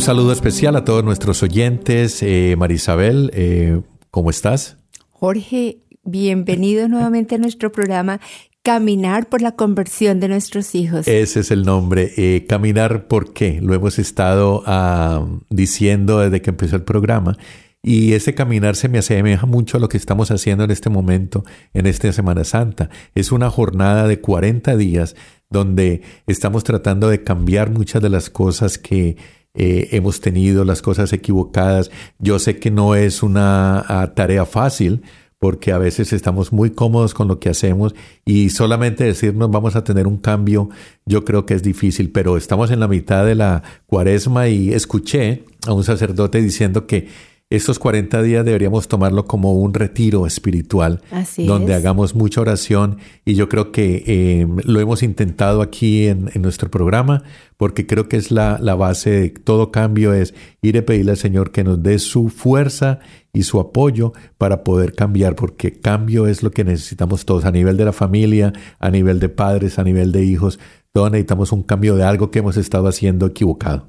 Un saludo especial a todos nuestros oyentes. Eh, Marisabel, eh, ¿cómo estás? Jorge, bienvenido nuevamente a nuestro programa Caminar por la conversión de nuestros hijos. Ese es el nombre. Eh, caminar, ¿por qué? Lo hemos estado ah, diciendo desde que empezó el programa. Y ese caminar se me asemeja mucho a lo que estamos haciendo en este momento, en esta Semana Santa. Es una jornada de 40 días donde estamos tratando de cambiar muchas de las cosas que eh, hemos tenido, las cosas equivocadas. Yo sé que no es una ah, tarea fácil porque a veces estamos muy cómodos con lo que hacemos y solamente decirnos vamos a tener un cambio, yo creo que es difícil, pero estamos en la mitad de la cuaresma y escuché a un sacerdote diciendo que estos 40 días deberíamos tomarlo como un retiro espiritual, Así donde es. hagamos mucha oración y yo creo que eh, lo hemos intentado aquí en, en nuestro programa porque creo que es la, la base de todo cambio, es ir a pedirle al Señor que nos dé su fuerza y su apoyo para poder cambiar, porque cambio es lo que necesitamos todos a nivel de la familia, a nivel de padres, a nivel de hijos, todos necesitamos un cambio de algo que hemos estado haciendo equivocado.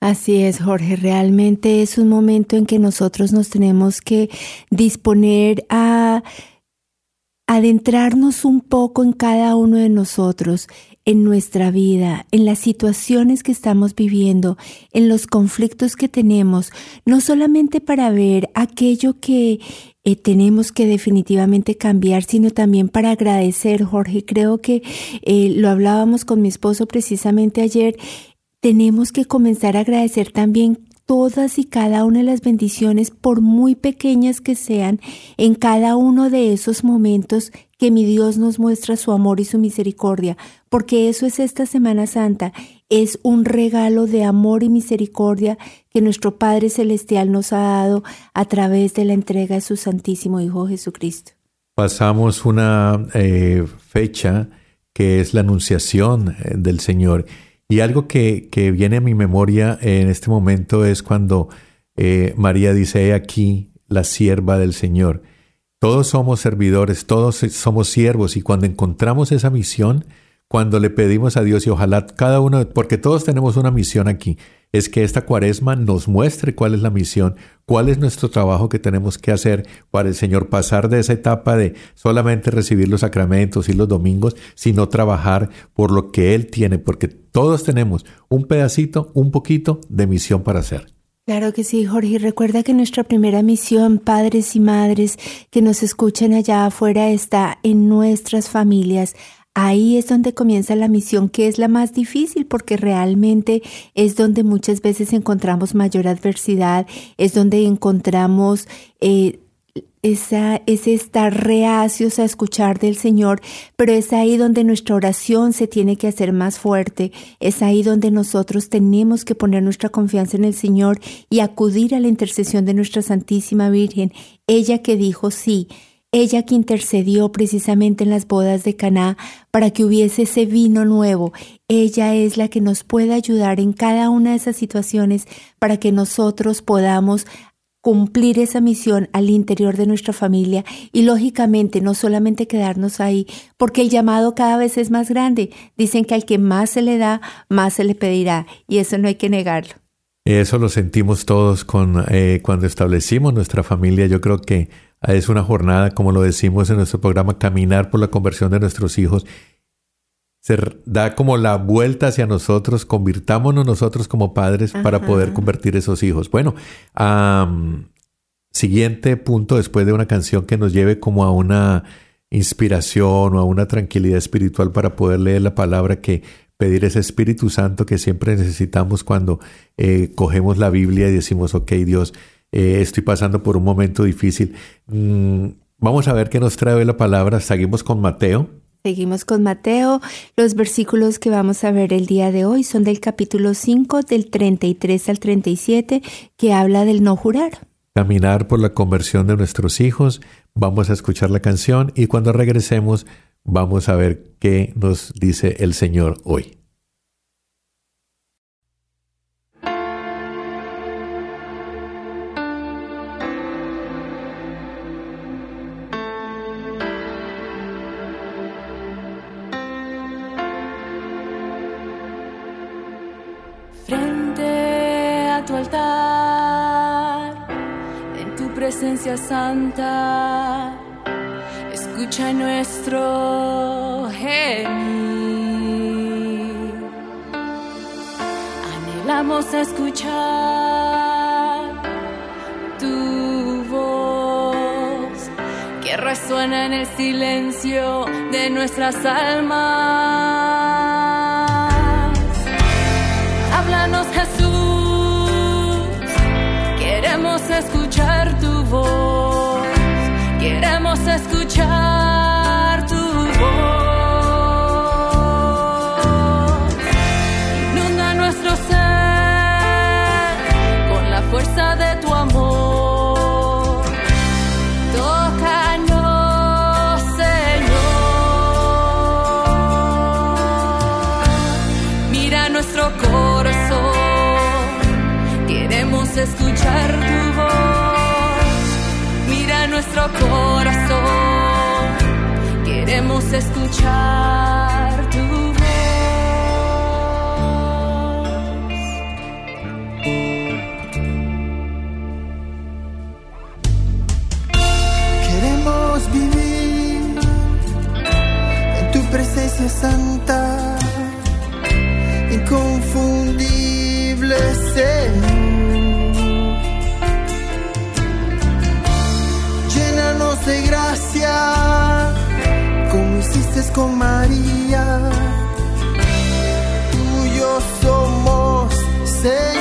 Así es, Jorge. Realmente es un momento en que nosotros nos tenemos que disponer a adentrarnos un poco en cada uno de nosotros, en nuestra vida, en las situaciones que estamos viviendo, en los conflictos que tenemos, no solamente para ver aquello que eh, tenemos que definitivamente cambiar, sino también para agradecer, Jorge. Creo que eh, lo hablábamos con mi esposo precisamente ayer. Tenemos que comenzar a agradecer también todas y cada una de las bendiciones, por muy pequeñas que sean, en cada uno de esos momentos que mi Dios nos muestra su amor y su misericordia, porque eso es esta Semana Santa, es un regalo de amor y misericordia que nuestro Padre Celestial nos ha dado a través de la entrega de su Santísimo Hijo Jesucristo. Pasamos una eh, fecha que es la anunciación eh, del Señor. Y algo que, que viene a mi memoria en este momento es cuando eh, María dice, he aquí la sierva del Señor. Todos somos servidores, todos somos siervos y cuando encontramos esa misión, cuando le pedimos a Dios y ojalá cada uno, porque todos tenemos una misión aquí, es que esta cuaresma nos muestre cuál es la misión, cuál es nuestro trabajo que tenemos que hacer para el Señor, pasar de esa etapa de solamente recibir los sacramentos y los domingos, sino trabajar por lo que Él tiene, porque todos tenemos un pedacito, un poquito de misión para hacer. Claro que sí, Jorge. Recuerda que nuestra primera misión, padres y madres que nos escuchan allá afuera, está en nuestras familias. Ahí es donde comienza la misión, que es la más difícil, porque realmente es donde muchas veces encontramos mayor adversidad, es donde encontramos eh, esa, ese estar reacios a escuchar del Señor, pero es ahí donde nuestra oración se tiene que hacer más fuerte, es ahí donde nosotros tenemos que poner nuestra confianza en el Señor y acudir a la intercesión de nuestra Santísima Virgen, ella que dijo sí, ella que intercedió precisamente en las bodas de Caná para que hubiese ese vino nuevo. Ella es la que nos puede ayudar en cada una de esas situaciones para que nosotros podamos cumplir esa misión al interior de nuestra familia y lógicamente no solamente quedarnos ahí, porque el llamado cada vez es más grande. Dicen que al que más se le da, más se le pedirá y eso no hay que negarlo. Eso lo sentimos todos con, eh, cuando establecimos nuestra familia. Yo creo que es una jornada, como lo decimos en nuestro programa, caminar por la conversión de nuestros hijos. se da como la vuelta hacia nosotros, convirtámonos nosotros como padres para poder convertir esos hijos. Bueno, siguiente punto después de una canción que nos lleve como a una inspiración o a una tranquilidad espiritual para poder leer la palabra que pedir ese Espíritu Santo que siempre necesitamos cuando eh, cogemos la Biblia y decimos, ok Dios, eh, estoy pasando por un momento difícil. Mm, vamos a ver qué nos trae la palabra. Seguimos con Mateo. Seguimos con Mateo. Los versículos que vamos a ver el día de hoy son del capítulo 5, del 33 al 37, que habla del no jurar. Caminar por la conversión de nuestros hijos. Vamos a escuchar la canción y cuando regresemos vamos a ver qué nos dice el Señor hoy. Presencia santa, escucha nuestro gemir. Anhelamos escuchar tu voz que resuena en el silencio de nuestras almas. Escuchar nuestro corazón. Queremos escuchar tu voz. Queremos vivir en tu presencia santa, inconfundible Señor. Como hiciste con María. Tuyo somos, Señor.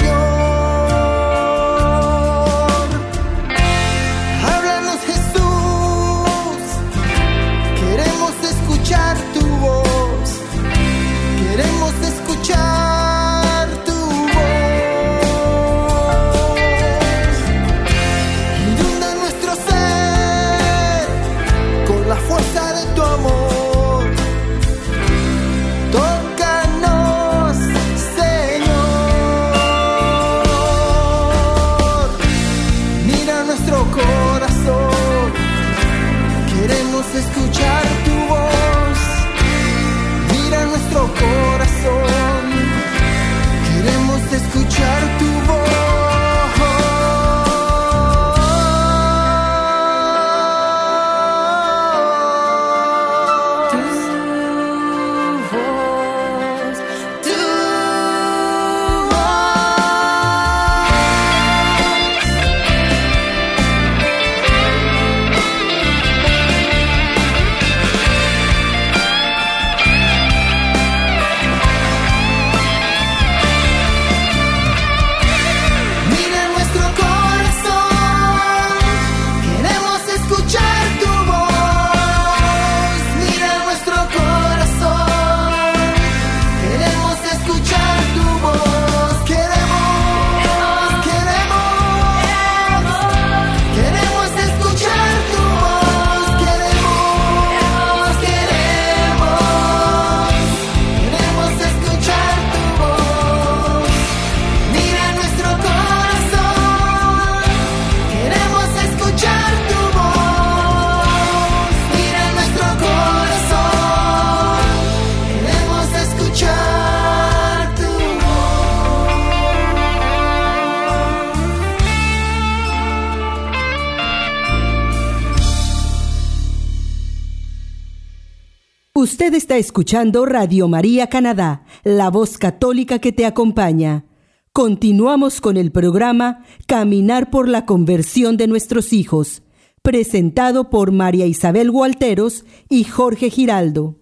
Escuchando Radio María Canadá, la voz católica que te acompaña. Continuamos con el programa Caminar por la conversión de nuestros hijos, presentado por María Isabel Gualteros y Jorge Giraldo.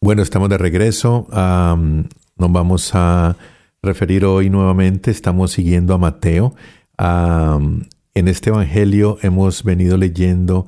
Bueno, estamos de regreso. Nos vamos a referir hoy nuevamente, estamos siguiendo a Mateo. En este Evangelio hemos venido leyendo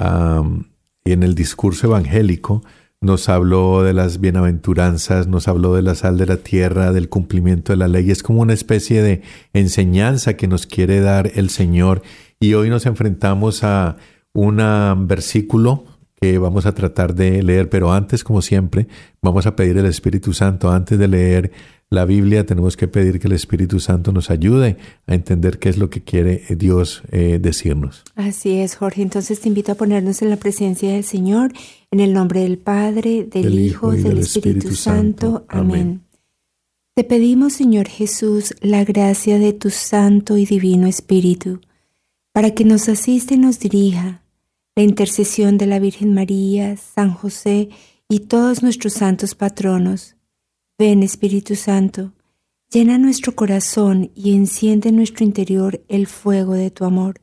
um, en el discurso evangélico, nos habló de las bienaventuranzas, nos habló de la sal de la tierra, del cumplimiento de la ley. Es como una especie de enseñanza que nos quiere dar el Señor. Y hoy nos enfrentamos a un versículo que vamos a tratar de leer, pero antes, como siempre, vamos a pedir el Espíritu Santo. Antes de leer la Biblia, tenemos que pedir que el Espíritu Santo nos ayude a entender qué es lo que quiere Dios eh, decirnos. Así es, Jorge. Entonces te invito a ponernos en la presencia del Señor, en el nombre del Padre, del, Hijo y del, Espíritu, Santo. Amén. Te pedimos, Señor Jesús, la gracia de tu Santo y Divino Espíritu, para que nos asiste y nos dirija la intercesión de la Virgen María, San José y todos nuestros santos patronos. Ven Espíritu Santo, llena nuestro corazón y enciende en nuestro interior el fuego de tu amor.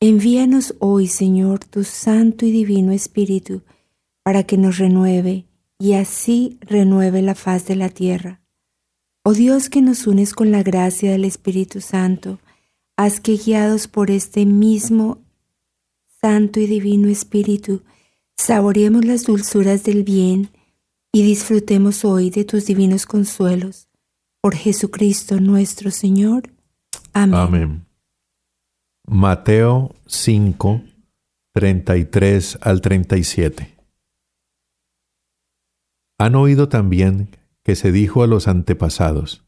Envíanos hoy, Señor, tu Santo y Divino Espíritu, para que nos renueve y así renueve la faz de la tierra. Oh Dios que nos unes con la gracia del Espíritu Santo, haz que guiados por este mismo Santo y Divino Espíritu, saboreemos las dulzuras del bien y disfrutemos hoy de tus divinos consuelos. Por Jesucristo nuestro Señor. Amén. Amén. Mateo 5, 33 al 37. Han oído también que se dijo a los antepasados,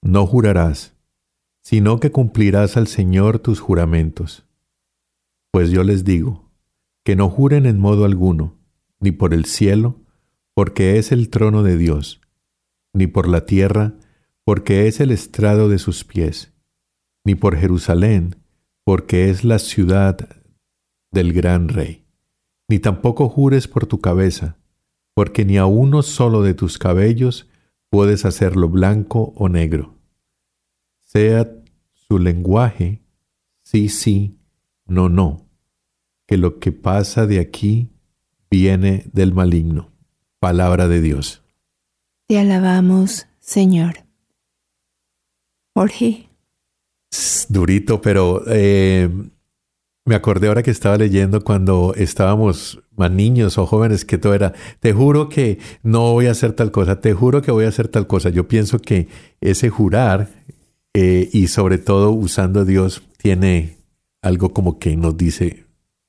no jurarás, sino que cumplirás al Señor tus juramentos. Pues yo les digo, que no juren en modo alguno, ni por el cielo, porque es el trono de Dios, ni por la tierra, porque es el estrado de sus pies, ni por Jerusalén, porque es la ciudad del gran rey. Ni tampoco jures por tu cabeza, porque ni a uno solo de tus cabellos puedes hacerlo blanco o negro. Sea su lenguaje sí, sí, no, no, que lo que pasa de aquí viene del maligno. Palabra de Dios. Te alabamos, Señor. Jorge. durito, pero eh, me acordé ahora que estaba leyendo cuando estábamos más niños o jóvenes que todo era, te juro que no voy a hacer tal cosa, te juro que voy a hacer tal cosa. Yo pienso que ese jurar eh, y sobre todo usando a Dios tiene algo como que nos dice,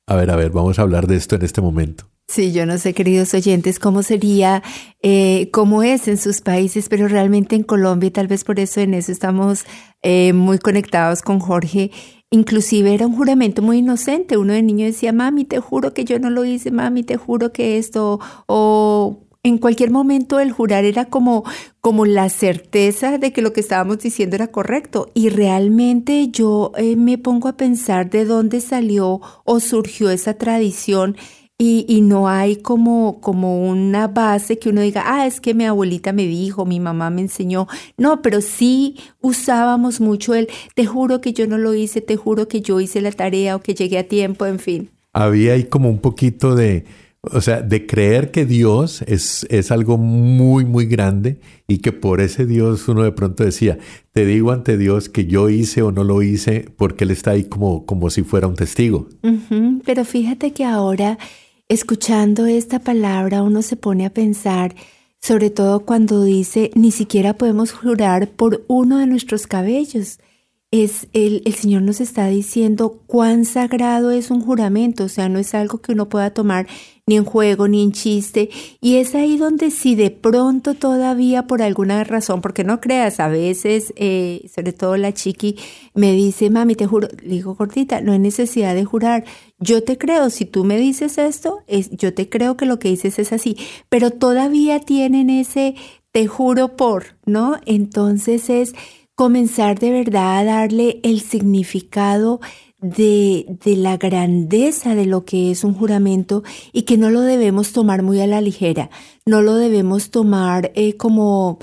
a ver, a ver, vamos a hablar de esto en este momento. Sí, yo no sé, queridos oyentes, cómo sería, eh, cómo es en sus países, pero realmente en Colombia, y tal vez por eso en eso estamos eh, muy conectados con Jorge. Inclusive era un juramento muy inocente. Uno de niño decía, mami, te juro que yo no lo hice, mami, te juro que esto, o en cualquier momento el jurar era como, como la certeza de que lo que estábamos diciendo era correcto. Y realmente yo eh, me pongo a pensar de dónde salió o surgió esa tradición. Y, y, no hay como, como una base que uno diga, ah, es que mi abuelita me dijo, mi mamá me enseñó. No, pero sí usábamos mucho el, te juro que yo no lo hice, te juro que yo hice la tarea o que llegué a tiempo, en fin. Había ahí como un poquito de, o sea, de creer que Dios es, es, algo muy, muy grande y que por ese Dios uno de pronto decía, te digo ante Dios que yo hice o no lo hice porque Él está ahí como, como si fuera un testigo. Pero fíjate que ahora, escuchando esta palabra, uno se pone a pensar, sobre todo cuando dice, ni siquiera podemos jurar por uno de nuestros cabellos es el, el, Señor nos está diciendo cuán sagrado es un juramento, o sea, no es algo que uno pueda tomar ni en juego ni en chiste, y es ahí donde si de pronto todavía por alguna razón, porque no creas, a veces, eh, sobre todo la chiqui, me dice, mami, te juro, le digo gordita, no hay necesidad de jurar, yo te creo, si tú me dices esto, es, yo te creo que lo que dices es así, pero todavía tienen ese te juro por, ¿no? Entonces es comenzar de verdad a darle el significado de, de, la grandeza de lo que es un juramento y que no lo debemos tomar muy a la ligera, no lo debemos tomar eh, como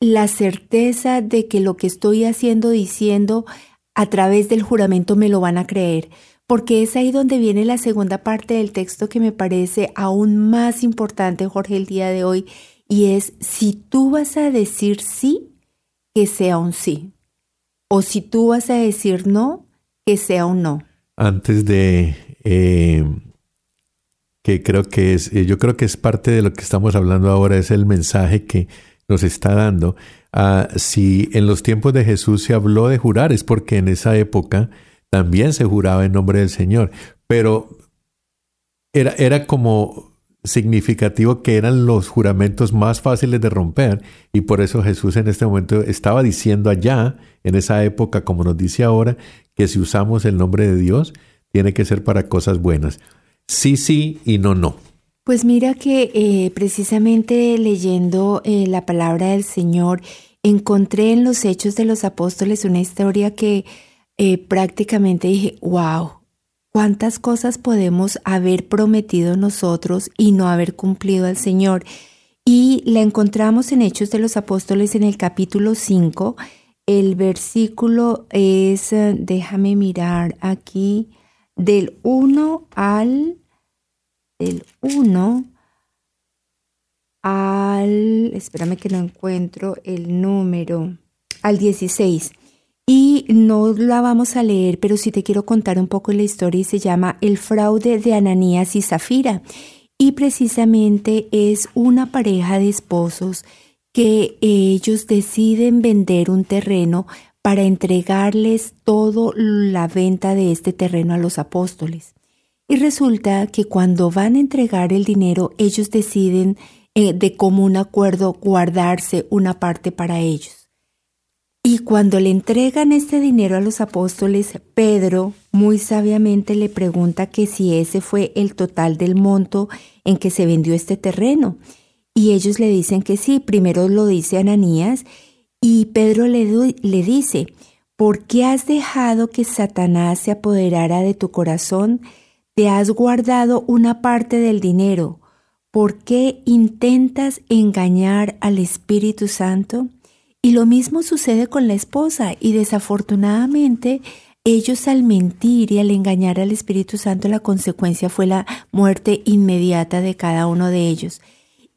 la certeza de que lo que estoy haciendo, diciendo a través del juramento me lo van a creer, porque es ahí donde viene la segunda parte del texto que me parece aún más importante, Jorge, el día de hoy, y es si tú vas a decir sí, que sea un sí, o si tú vas a decir no, que sea un no. Antes de eh, que creo que es, eh, yo creo que es parte de lo que estamos hablando ahora, es el mensaje que nos está dando. Uh, si en los tiempos de Jesús se habló de jurar, es porque en esa época también se juraba en nombre del Señor, pero era, era como significativo que eran los juramentos más fáciles de romper y por eso Jesús en este momento estaba diciendo allá, en esa época, como nos dice ahora, que si usamos el nombre de Dios, tiene que ser para cosas buenas. Sí, sí y no, no. Pues mira que eh, precisamente leyendo eh, la palabra del Señor, encontré en los Hechos de los Apóstoles una historia que eh, prácticamente dije, wow, cuántas cosas podemos haber prometido nosotros y no haber cumplido al Señor. Y la encontramos en Hechos de los Apóstoles en el capítulo 5. El versículo es, déjame mirar aquí, del 1 al del 1 al, espérame que no encuentro el número, al 16. Y no la vamos a leer, pero sí te quiero contar un poco la historia y se llama El fraude de Ananías y Zafira. Y precisamente es una pareja de esposos que ellos deciden vender un terreno para entregarles toda la venta de este terreno a los apóstoles. Y resulta que cuando van a entregar el dinero, ellos deciden eh, de común acuerdo guardarse una parte para ellos. Y cuando le entregan este dinero a los apóstoles, Pedro muy sabiamente le pregunta que si ese fue el total del monto en que se vendió este terreno. Y ellos le dicen que sí, primero lo dice Ananías y Pedro le, le dice, ¿por qué has dejado que Satanás se apoderara de tu corazón? te has guardado una parte del dinero. ¿Por qué intentas engañar al Espíritu Santo? Y lo mismo sucede con la esposa y desafortunadamente ellos al mentir y al engañar al Espíritu Santo la consecuencia fue la muerte inmediata de cada uno de ellos.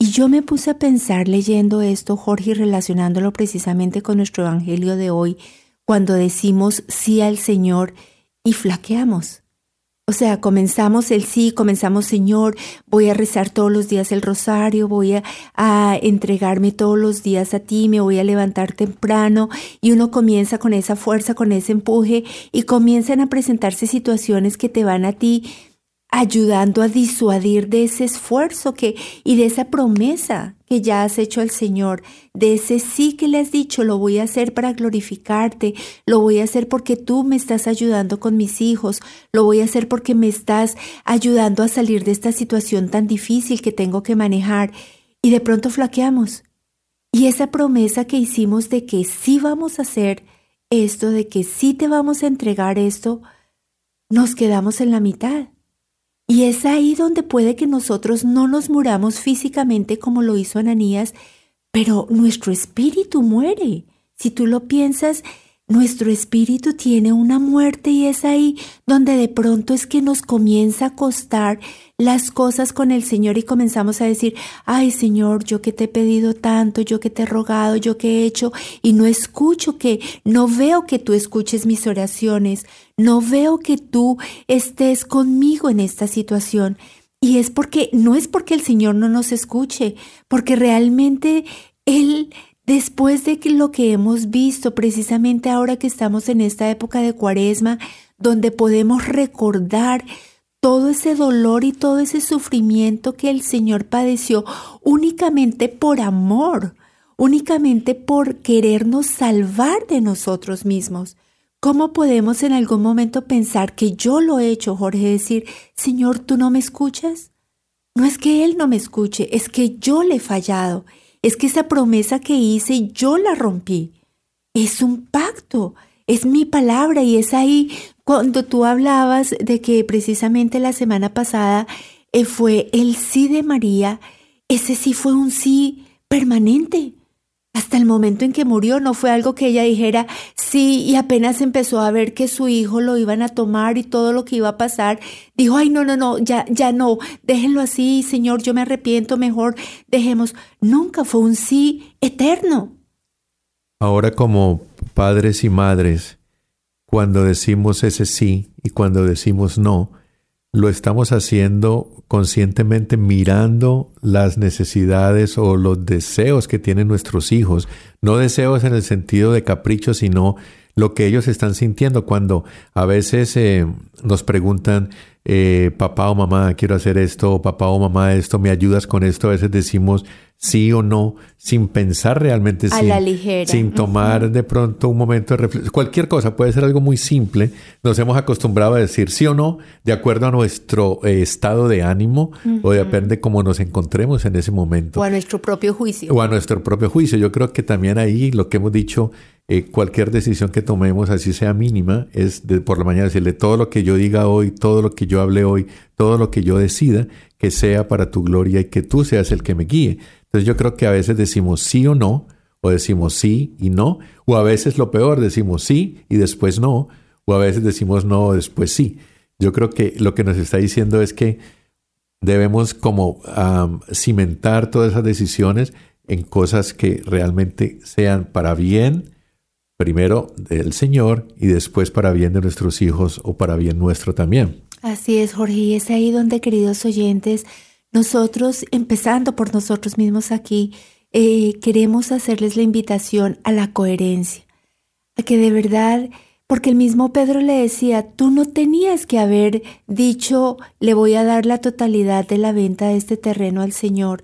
Y yo me puse a pensar leyendo esto, Jorge, y relacionándolo precisamente con nuestro Evangelio de hoy, cuando decimos sí al Señor y flaqueamos. O sea, comenzamos el sí, comenzamos Señor, voy a rezar todos los días el rosario, voy a, entregarme todos los días a ti, me voy a levantar temprano y uno comienza con esa fuerza, con ese empuje y comienzan a presentarse situaciones que te van a ti ayudando a disuadir de ese esfuerzo que y de esa promesa que ya has hecho al Señor, de ese sí que le has dicho, lo voy a hacer para glorificarte, lo voy a hacer porque tú me estás ayudando con mis hijos, lo voy a hacer porque me estás ayudando a salir de esta situación tan difícil que tengo que manejar y de pronto flaqueamos. Y esa promesa que hicimos de que sí vamos a hacer esto, de que sí te vamos a entregar esto, nos quedamos en la mitad. Y es ahí donde puede que nosotros no nos muramos físicamente como lo hizo Ananías, pero nuestro espíritu muere. Si tú lo piensas, nuestro espíritu tiene una muerte y es ahí donde de pronto es que nos comienza a costar las cosas con el Señor y comenzamos a decir, ay Señor, yo que te he pedido tanto, yo que te he rogado, yo que he hecho y no escucho que, no veo que tú escuches mis oraciones, no veo que tú estés conmigo en esta situación. Y es porque, no es porque el Señor no nos escuche, porque realmente Él Después de lo que hemos visto precisamente ahora que estamos en esta época de cuaresma, donde podemos recordar todo ese dolor y todo ese sufrimiento que el Señor padeció únicamente por amor, únicamente por querernos salvar de nosotros mismos. ¿Cómo podemos en algún momento pensar que yo lo he hecho, Jorge? Decir, Señor, ¿tú no me escuchas? No es que Él no me escuche, es que yo le he fallado es que esa promesa que hice yo la rompí. Es un pacto, es mi palabra y es ahí cuando tú hablabas de que precisamente la semana pasada eh, fue el sí de María, ese sí fue un sí permanente. Hasta el momento en que murió no fue algo que ella dijera sí y apenas empezó a ver que su hijo lo iban a tomar y todo lo que iba a pasar, dijo, ay, no, no, no, ya, ya no, déjenlo así, Señor, yo me arrepiento, mejor dejemos. Nunca fue un sí eterno. Ahora como padres y madres, cuando decimos ese sí y cuando decimos no, lo estamos haciendo conscientemente mirando las necesidades o los deseos que tienen nuestros hijos, no deseos en el sentido de capricho, sino lo que ellos están sintiendo cuando a veces eh, nos preguntan, eh, papá o mamá, quiero hacer esto, o papá o mamá, esto, me ayudas con esto, a veces decimos sí o no, sin pensar realmente, a sin, la ligera. sin tomar de pronto un momento de reflexión. Cualquier cosa puede ser algo muy simple. Nos hemos acostumbrado a decir sí o no de acuerdo a nuestro eh, estado de ánimo o depende cómo nos encontremos en ese momento. O a nuestro propio juicio. O a nuestro propio juicio. Yo creo que también ahí lo que hemos dicho, eh, cualquier decisión que tomemos, así sea mínima, es de por la mañana decirle todo lo que yo diga hoy, todo lo que yo hable hoy, todo lo que yo decida, que sea para tu gloria y que tú seas el que me guíe. Entonces yo creo que a veces decimos sí o no, o decimos sí y no, o a veces lo peor, decimos sí y después no, o a veces decimos no o después sí. Yo creo que lo que nos está diciendo es que debemos como cimentar todas esas decisiones en cosas que realmente sean para bien, primero del Señor y después para bien de nuestros hijos o para bien nuestro también. Así es, Jorge, y es ahí donde, queridos oyentes, nosotros, empezando por nosotros mismos aquí, eh, queremos hacerles la invitación a la coherencia, a que de verdad, porque el mismo Pedro le decía, tú no tenías que haber dicho, le voy a dar la totalidad de la venta de este terreno al Señor.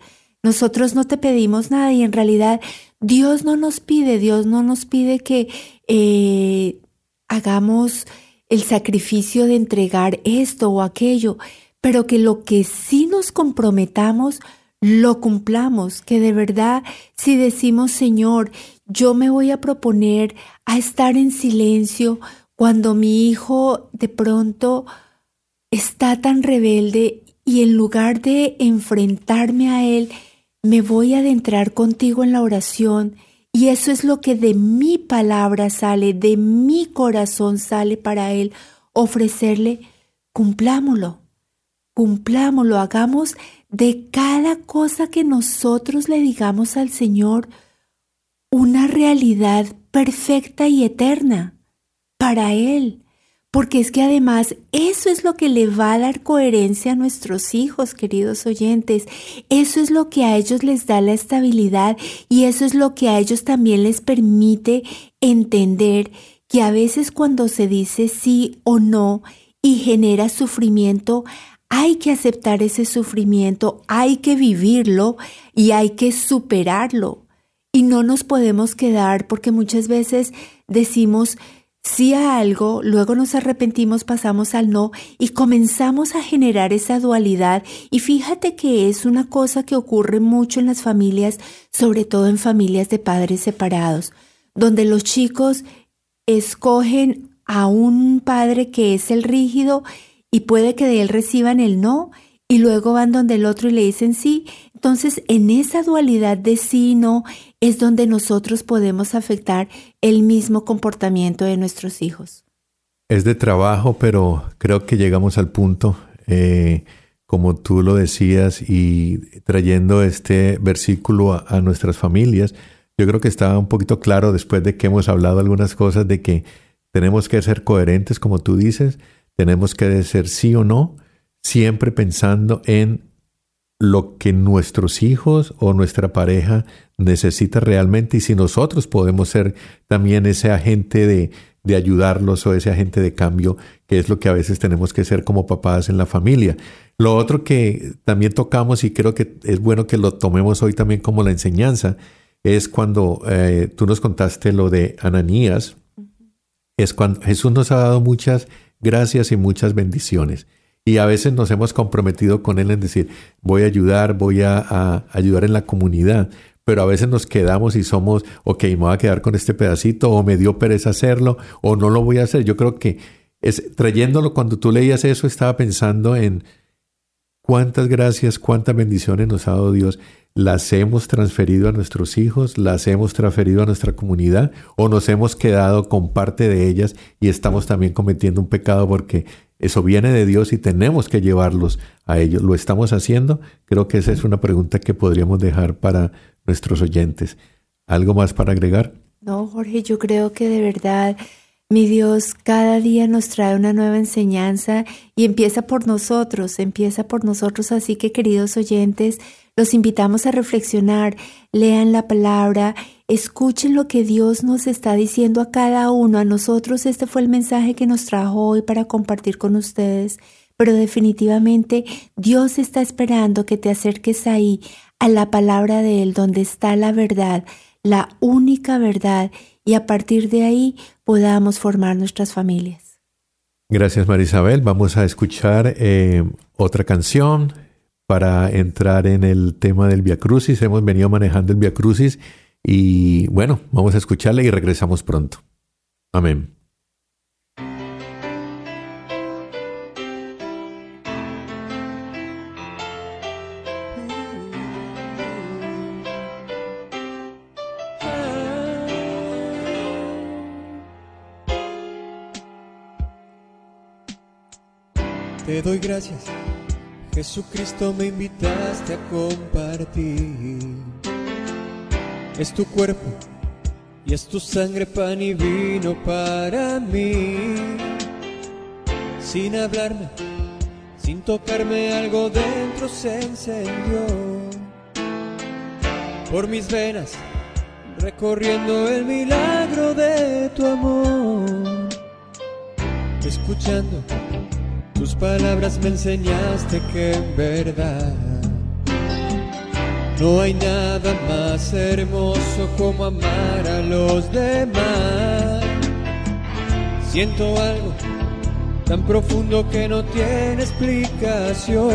Nosotros no te pedimos nada y en realidad Dios no nos pide, Dios no nos pide que eh, hagamos el sacrificio de entregar esto o aquello pero que lo que sí nos comprometamos, lo cumplamos, que de verdad si decimos, Señor, yo me voy a proponer a estar en silencio cuando mi hijo de pronto está tan rebelde y en lugar de enfrentarme a él, me voy a adentrar contigo en la oración y eso es lo que de mi palabra sale, de mi corazón sale para él, ofrecerle, cumplámoslo cumplámoslo, hagamos de cada cosa que nosotros le digamos al Señor una realidad perfecta y eterna para Él. Porque es que además eso es lo que le va a dar coherencia a nuestros hijos, queridos oyentes. Eso es lo que a ellos les da la estabilidad y eso es lo que a ellos también les permite entender que a veces cuando se dice sí o no y genera sufrimiento, hay que aceptar ese sufrimiento, hay que vivirlo y hay que superarlo. Y no nos podemos quedar porque muchas veces decimos sí a algo, luego nos arrepentimos, pasamos al no y comenzamos a generar esa dualidad. Y fíjate que es una cosa que ocurre mucho en las familias, sobre todo en familias de padres separados, donde los chicos escogen a un padre que es el rígido y puede que de él reciban el no y luego van donde el otro y le dicen sí. Entonces, en esa dualidad de sí y no es donde nosotros podemos afectar el mismo comportamiento de nuestros hijos. Es de trabajo, pero creo que llegamos al punto, eh, como tú lo decías, y trayendo este versículo a, a nuestras familias, yo creo que está un poquito claro después de que hemos hablado algunas cosas de que tenemos que ser coherentes, como tú dices, tenemos que decir sí o no, siempre pensando en lo que nuestros hijos o nuestra pareja necesita realmente y si nosotros podemos ser también ese agente de, de ayudarlos o ese agente de cambio, que es lo que a veces tenemos que ser como papás en la familia. Lo otro que también tocamos y creo que es bueno que lo tomemos hoy también como la enseñanza, es cuando eh, tú nos contaste lo de Ananías, es cuando Jesús nos ha dado muchas gracias y muchas bendiciones. Y a veces nos hemos comprometido con Él en decir, voy a ayudar, voy a, ayudar en la comunidad, pero a veces nos quedamos y somos, ok, me voy a quedar con este pedacito, o me dio pereza hacerlo, o no lo voy a hacer. Yo creo que es, trayéndolo, cuando tú leías eso, estaba pensando en cuántas gracias, cuántas bendiciones nos ha dado Dios. ¿Las hemos transferido a nuestros hijos? ¿Las hemos transferido a nuestra comunidad? ¿O nos hemos quedado con parte de ellas y estamos también cometiendo un pecado porque eso viene de Dios y tenemos que llevarlos a ellos? ¿Lo estamos haciendo? Creo que esa es una pregunta que podríamos dejar para nuestros oyentes. ¿Algo más para agregar? No, Jorge, yo creo que de verdad mi Dios cada día nos trae una nueva enseñanza y empieza por nosotros, empieza por nosotros. Así que queridos oyentes, los invitamos a reflexionar, lean la palabra, escuchen lo que Dios nos está diciendo a cada uno. A nosotros este fue el mensaje que nos trajo hoy para compartir con ustedes. Pero definitivamente Dios está esperando que te acerques ahí a la palabra de Él, donde está la verdad, la única verdad y a partir de ahí podamos formar nuestras familias. Gracias Marisabel. Vamos a escuchar eh, otra canción para entrar en el tema del Via Crucis. Hemos venido manejando el Via Crucis y bueno, vamos a escucharla y regresamos pronto. Amén. Te doy gracias, Jesucristo me invitaste a compartir. Es tu cuerpo y es tu sangre pan y vino para mí. Sin hablarme, sin tocarme algo dentro se encendió. Por mis venas, recorriendo el milagro de tu amor. Escuchando tus palabras me enseñaste que en verdad no hay nada más hermoso como amar a los demás. Siento algo tan profundo que no tiene explicación.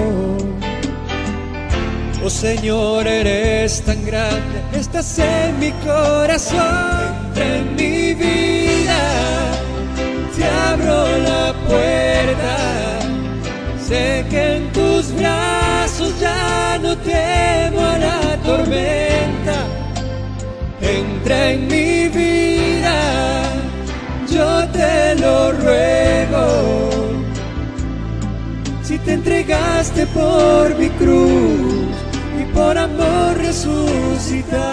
Oh Señor, eres tan grande, estás en mi corazón, entra en mi vida, te abro la puerta Sé que en tus brazos ya no temo a tormenta. Entra en mi vida, yo te lo ruego. Si te entregaste por mi cruz y por amor resucitaste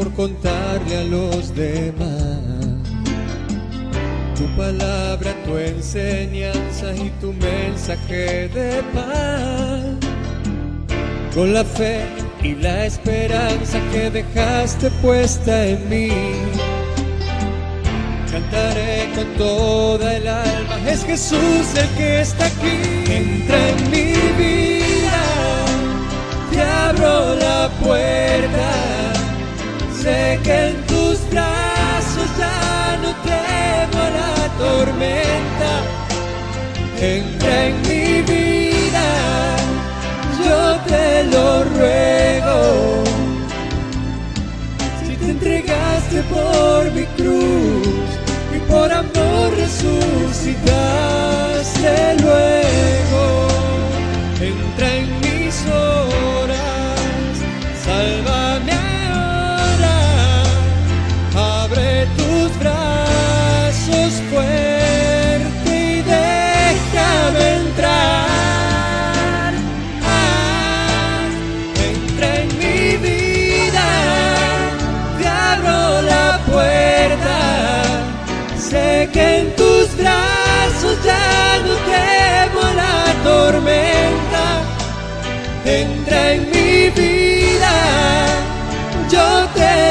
por contarle a los demás tu palabra, tu enseñanza y tu mensaje de paz. Con la fe y la esperanza que dejaste puesta en mí. Cantaré con toda el alma, es Jesús el que está aquí. Entra en mi vida te abro la puerta. Sé que en tus brazos ya no temo la tormenta. Entra en mi vida, yo te lo ruego. Si te entregaste por mi cruz y por amor resucitaste luego,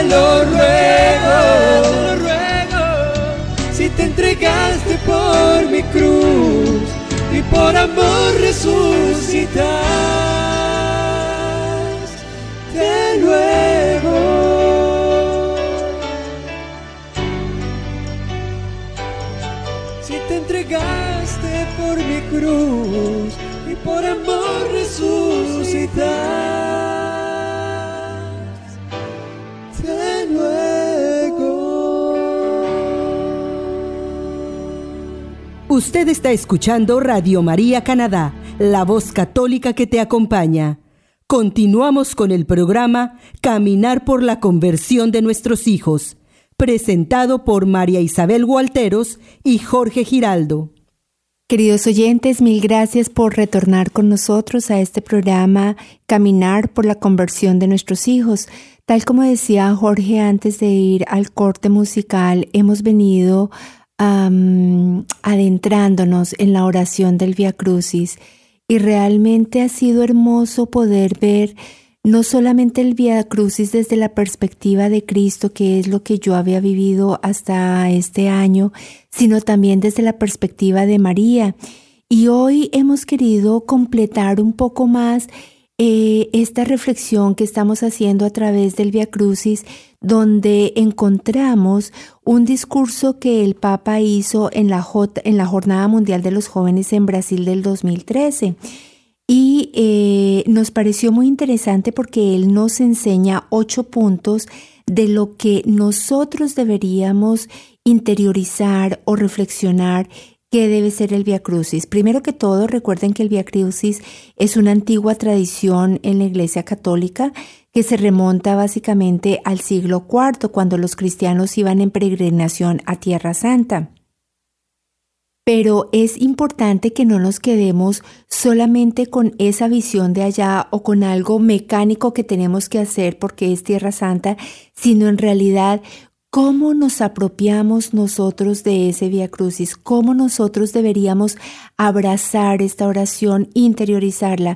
lo ruego, te lo ruego. Si te entregaste por mi cruz y por amor resucitas, te ruego. Si te entregaste por mi cruz y por amor resucitas. Usted está escuchando Radio María Canadá, la voz católica que te acompaña. Continuamos con el programa Caminar por la conversión de nuestros hijos, presentado por María Isabel Gualteros y Jorge Giraldo. Queridos oyentes, mil gracias por retornar con nosotros a este programa Caminar por la conversión de nuestros hijos. Tal como decía Jorge antes de ir al corte musical, hemos venido adentrándonos en la oración del Via Crucis y realmente ha sido hermoso poder ver no solamente el Via Crucis desde la perspectiva de Cristo, que es lo que yo había vivido hasta este año, sino también desde la perspectiva de María. Y hoy hemos querido completar un poco más eh, esta reflexión que estamos haciendo a través del Via Crucis, donde encontramos un discurso que el Papa hizo en la, Jornada Mundial de los Jóvenes en Brasil del 2013. Y eh, nos pareció muy interesante porque él nos enseña ocho puntos de lo que nosotros deberíamos interiorizar o reflexionar ¿Qué debe ser el Via Crucis? Primero que todo, recuerden que el Via Crucis es una antigua tradición en la Iglesia Católica que se remonta básicamente al siglo IV, cuando los cristianos iban en peregrinación a Tierra Santa. Pero es importante que no nos quedemos solamente con esa visión de allá o con algo mecánico que tenemos que hacer porque es Tierra Santa, sino en realidad ¿Cómo nos apropiamos nosotros de ese Via Crucis? ¿Cómo nosotros deberíamos abrazar esta oración, interiorizarla?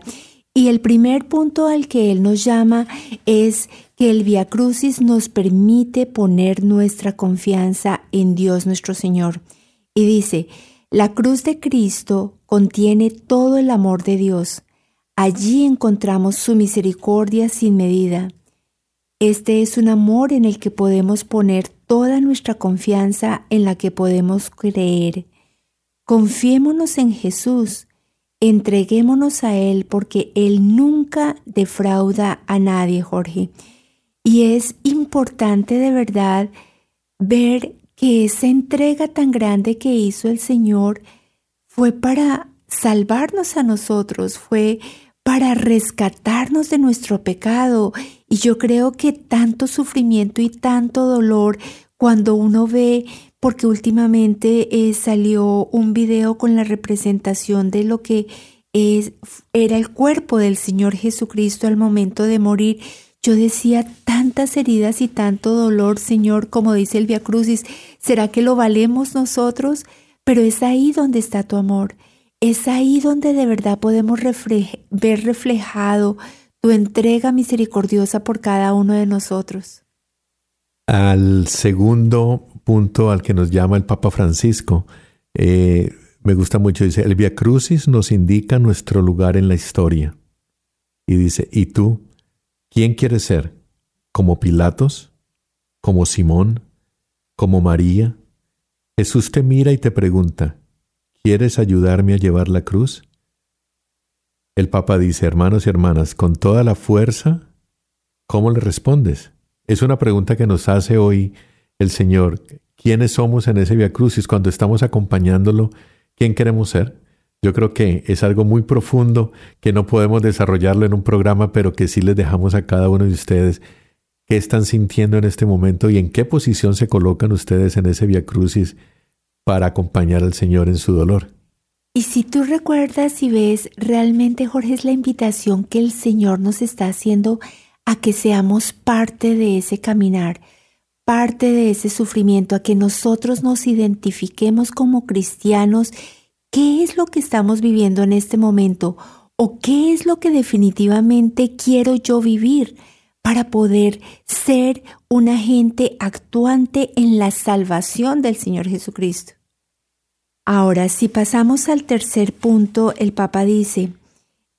Y el primer punto al que él nos llama es que el Via Crucis nos permite poner nuestra confianza en Dios nuestro Señor. Y dice, la cruz de Cristo contiene todo el amor de Dios. Allí encontramos su misericordia sin medida. Este es un amor en el que podemos poner toda nuestra confianza, en la que podemos creer. Confiémonos en Jesús, entreguémonos a Él porque Él nunca defrauda a nadie, Jorge. Y es importante de verdad ver que esa entrega tan grande que hizo el Señor fue para salvarnos a nosotros, fue para rescatarnos de nuestro pecado. Y yo creo que tanto sufrimiento y tanto dolor cuando uno ve, porque últimamente eh, salió un video con la representación de lo que es, era el cuerpo del Señor Jesucristo al momento de morir. Yo decía tantas heridas y tanto dolor, Señor, como dice el Via Crucis, ¿será que lo valemos nosotros? Pero es ahí donde está tu amor. Es ahí donde de verdad podemos ver reflejado tu entrega misericordiosa por cada uno de nosotros. Al segundo punto al que nos llama el Papa Francisco, eh, me gusta mucho, dice, el Via Crucis nos indica nuestro lugar en la historia. Y dice, ¿y tú? ¿Quién quieres ser? ¿Como Pilatos? ¿Como Simón? ¿Como María? Jesús te mira y te pregunta, ¿Quieres ayudarme a llevar la cruz? El Papa dice, hermanos y hermanas, con toda la fuerza, ¿cómo le respondes? Es una pregunta que nos hace hoy el Señor. ¿Quiénes somos en ese Via Crucis cuando estamos acompañándolo? ¿Quién queremos ser? Yo creo que es algo muy profundo que no podemos desarrollarlo en un programa, pero que sí les dejamos a cada uno de ustedes qué están sintiendo en este momento y en qué posición se colocan ustedes en ese Via Crucis para acompañar al Señor en su dolor. Y si tú recuerdas y ves, realmente Jorge es la invitación que el Señor nos está haciendo a que seamos parte de ese caminar, parte de ese sufrimiento, a que nosotros nos identifiquemos como cristianos, qué es lo que estamos viviendo en este momento o qué es lo que definitivamente quiero yo vivir para poder ser un agente actuante en la salvación del Señor Jesucristo. Ahora, si pasamos al tercer punto, el Papa dice,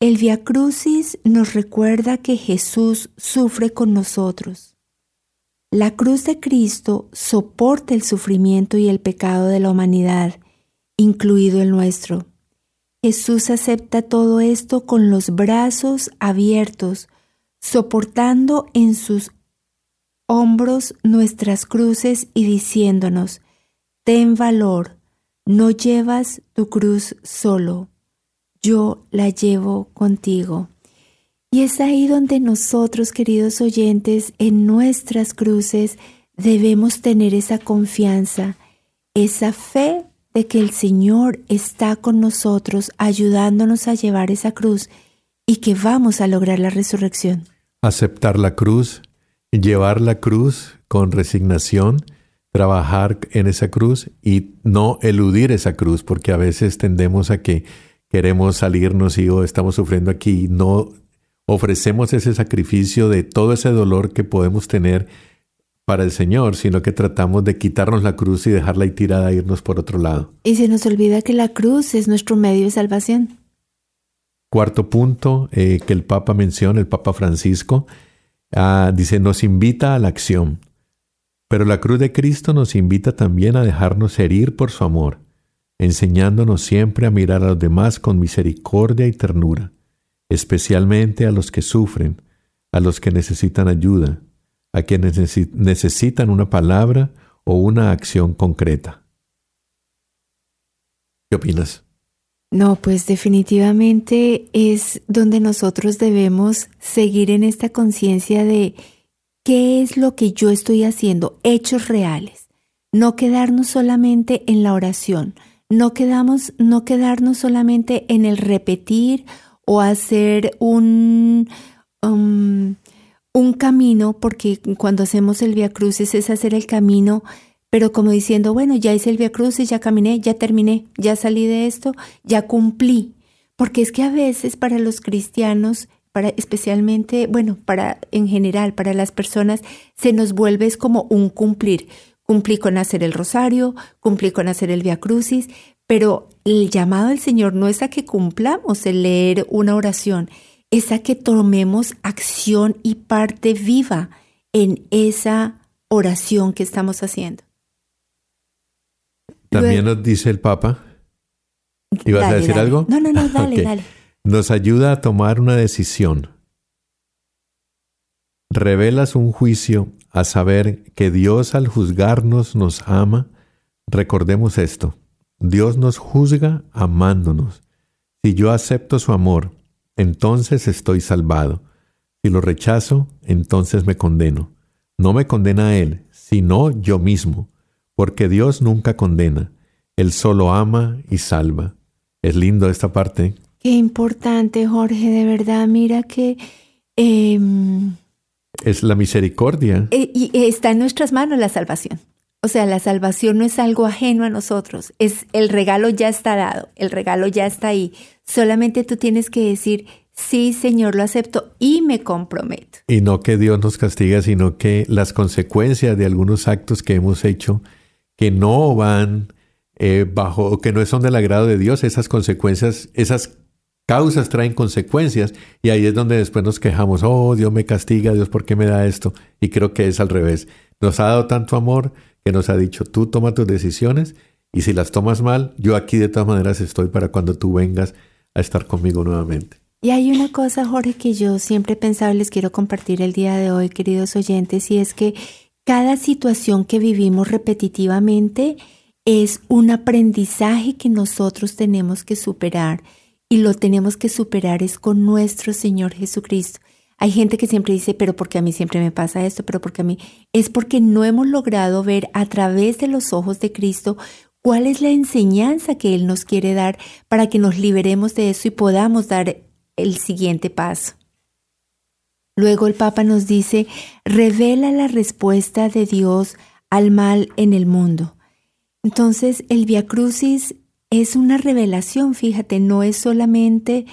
el Via Crucis nos recuerda que Jesús sufre con nosotros. La cruz de Cristo soporta el sufrimiento y el pecado de la humanidad incluido el nuestro. Jesús acepta todo esto con los brazos abiertos, soportando en sus hombros nuestras cruces y diciéndonos, ten valor, no llevas tu cruz solo, yo la llevo contigo. Y es ahí donde nosotros, queridos oyentes, en nuestras cruces debemos tener esa confianza, esa fe de que el Señor está con nosotros ayudándonos a llevar esa cruz y que vamos a lograr la resurrección. Aceptar la cruz, llevar la cruz con resignación, trabajar en esa cruz y no eludir esa cruz, porque a veces tendemos a que queremos salirnos y oh, estamos sufriendo aquí y no ofrecemos ese sacrificio de todo ese dolor que podemos tener para el Señor, sino que tratamos de quitarnos la cruz y dejarla ahí tirada e irnos por otro lado. Y se nos olvida que la cruz es nuestro medio de salvación. Cuarto punto eh, que el Papa menciona, el Papa Francisco, ah, dice, nos invita a la acción. Pero la cruz de Cristo nos invita también a dejarnos herir por su amor, enseñándonos siempre a mirar a los demás con misericordia y ternura, especialmente a los que sufren, a los que necesitan ayuda, a quienes necesitan una palabra o una acción concreta. ¿Qué opinas? No, pues definitivamente es donde nosotros debemos seguir en esta conciencia de qué es lo que yo estoy haciendo, hechos reales, no quedarnos solamente en la oración, no, quedamos, no quedarnos solamente en el repetir o hacer un, um, un camino, porque cuando hacemos el Via Crucis es hacer el camino, pero como diciendo, bueno, ya hice el Via Crucis, ya caminé, ya terminé, ya salí de esto, ya cumplí. Porque es que a veces para los cristianos, para especialmente, bueno, para en general, para las personas, se nos vuelve es como un cumplir. Cumplí con hacer el rosario, cumplí con hacer el Via Crucis, pero el llamado del Señor no es a que cumplamos el leer una oración, es a que tomemos acción y parte viva en esa oración que estamos haciendo. También nos dice el Papa. ¿Ibas a decir algo? No, no, no, dale, dale. Nos ayuda a tomar una decisión. Revelas un juicio a saber que Dios al juzgarnos nos ama. Recordemos esto. Dios nos juzga amándonos. Si yo acepto su amor, entonces estoy salvado. Si lo rechazo, entonces me condeno. No me condena Él, sino yo mismo, porque Dios nunca condena. Él solo ama y salva. Es lindo esta parte. Qué importante, Jorge, de verdad. Mira que... Em, es la misericordia. Eh, y está en nuestras manos la salvación. O sea, la salvación no es algo ajeno a nosotros, es el regalo ya está dado, el regalo ya está ahí. Solamente tú tienes que decir, sí, Señor, lo acepto y me comprometo. Y no que Dios nos castiga, sino que las consecuencias de algunos actos que hemos hecho que no van eh, bajo, que no son del agrado de Dios, esas consecuencias, esas causas traen consecuencias y ahí es donde después nos quejamos, oh, Dios me castiga, Dios, ¿por qué me da esto? Y creo que es al revés. Nos ha dado tanto amor que nos ha dicho, tú toma tus decisiones y si las tomas mal, yo aquí de todas maneras estoy para cuando tú vengas a estar conmigo nuevamente. Y hay una cosa, Jorge, que yo siempre he pensado y les quiero compartir el día de hoy, queridos oyentes, y es que cada situación que vivimos repetitivamente es un aprendizaje que nosotros tenemos que superar y lo tenemos que superar es con nuestro Señor Jesucristo. Hay gente que siempre dice, pero porque a mí siempre me pasa esto, pero porque a mí es porque no hemos logrado ver a través de los ojos de Cristo cuál es la enseñanza que Él nos quiere dar para que nos liberemos de eso y podamos dar el siguiente paso. Luego el Papa nos dice, revela la respuesta de Dios al mal en el mundo. Entonces el Via Crucis es una revelación, fíjate, no es solamente